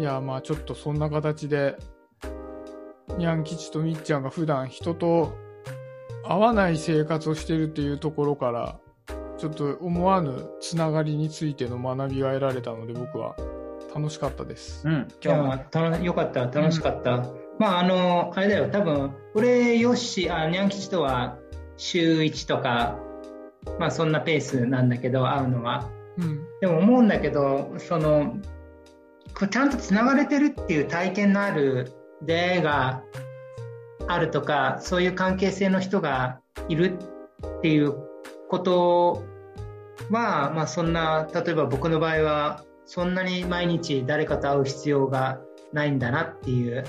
いや、まあちょっとそんな形で、にゃん吉とみっちゃんが普段人と会わない生活をしてるっていうところから、ちょっと思わぬつながりについての学びが得られたので僕は楽しかったです。うん、今日も。たのよかった、楽しかった。まあ、あの、あれだよ、多分、俺、よし、あ、にゃん吉とは、週1とか、まあ、そんなペースなんだけど、会うのは。うん。でも思うんだけど、その、こうちゃんとつながれてるっていう体験のある出会いがあるとか、そういう関係性の人がいるっていうことは、まあそんな、例えば僕の場合は、そんなに毎日誰かと会う必要がないんだなっていう、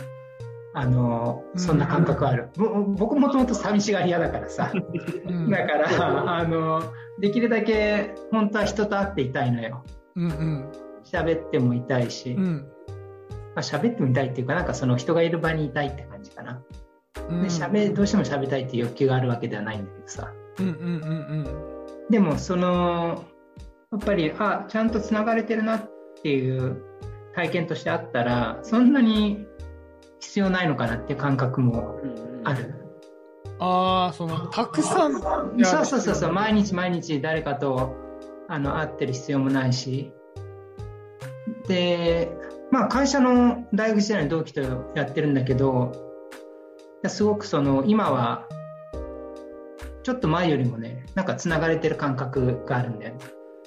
あの、そんな感覚ある。ぼ僕もともと寂しがり屋だからさ。うん。だから、あの、できるだけ本当は人と会っていたいのよ。うんうん。喋ってもいたいし、まうん。あ、喋ってもいたいっていうか、なんかその人がいる場にいたいって感じかな。うんで、喋、どうしても喋りたいっていう欲求があるわけではないんだけどさ。うんうんうんでも、その、やっぱり、あ、ちゃんと繋がれてるなっていう体験としてあったら、そんなに必要ないのかなっていう感覚もある。ああ、その、たくさん。そうそうそうそう、毎日毎日誰かとあの会ってる必要もないし。で、まあ会社の大学時代の同期とやってるんだけど、すごくその今はちょっと前よりもね、なんか繋がれてる感覚があるんだよね。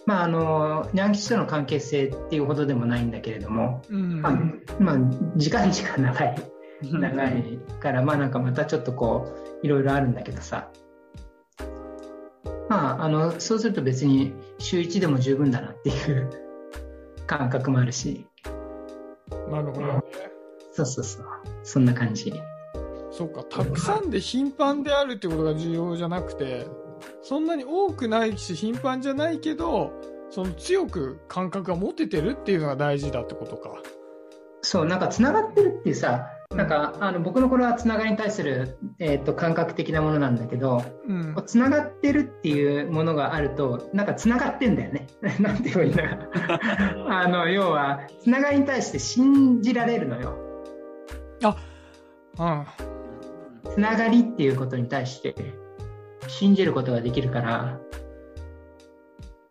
まああの、ニャン吉との関係性っていうほどでもないんだけれども、うん。まあ、まあ、時間時間長い。長いから、まあなんかまたちょっとこう、いろいろあるんだけどさ。まあ、あの、そうすると別に週1でも十分だなっていう感覚もあるし。なるほどね。そうそうそう。そんな感じ。そうか、たくさんで頻繁であるってことが重要じゃなくて、そんなに多くないし頻繁じゃないけど、その強く感覚が持ててるっていうのが大事だってことか。そう、なんか繋がってるっていうさ、なんかあの僕のこれはつながりに対する、えー、と感覚的なものなんだけど、うん。つながってるっていうものがあると、なんかつながってんだよね。なんて言えばいいんだあの、要は、つながりに対して信じられるのよ。うん。つながりっていうことに対して信じることができるから、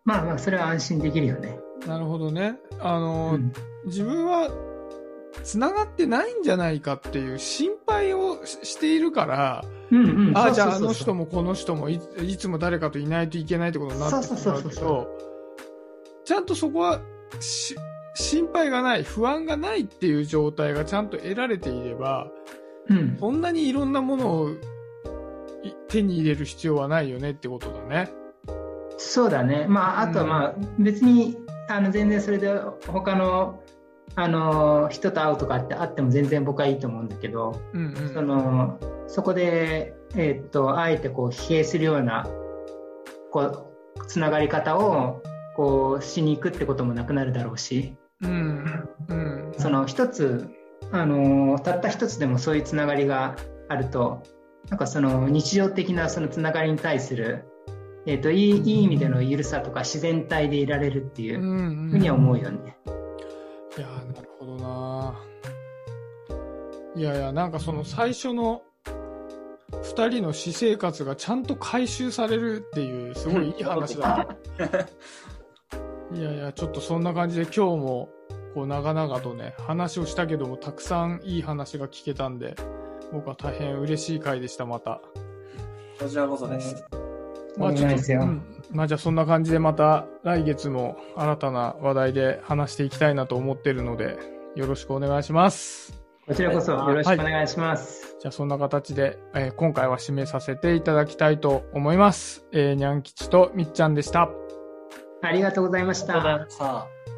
まあまあ、それは安心できるよね。なるほどね。あの、うん自分は繋がってないんじゃないかっていう心配をししているから、うんうん。ああ、じゃああの人もこの人もいいつも誰かといないといけないってことになってしまうけそうそうそうそど、ちゃんとそこはし心配がない、不安がないっていう状態がちゃんと得られていれば、うん。そんなにいろんなものをい手に入れる必要はないよねってことだね。そうだね。まあ、あとはまあ、別に、あの、全然それで他の、あの、人と会うとかってあっても全然僕はいいと思うんだけど、うんうん。その、そこで、えーっと、あえてこう、疲弊するような、こう、つながり方を、こう、しに行くってこともなくなるだろうし、うん。うん。その一つ、あの、たった一つでもそういうつながりがあると、なんかその日常的なそのつながりに対する、えーっと、いい、いい意味での緩さとか自然体でいられるっていううんふうには思うよね。いいやいや、なんかその最初の二人の私生活がちゃんと回収されるっていう、すごいいい話だ。いやいや、ちょっとそんな感じで今日も、こう長々とね、話をしたけども、たくさんいい話が聞けたんで、僕は大変嬉しい回でした、また。こちらこそです。まあとんでもないですようんまあじゃあそんな感じでまた来月も新たな話題で話していきたいなと思ってるので、よろしくお願いします。こちらこそよろしくお願いします。じゃあそんな形で、えー今回は締めさせていただきたいと思います。えー、にゃん吉とみっちゃんでした。ありがとうございましありがとうございた。ました。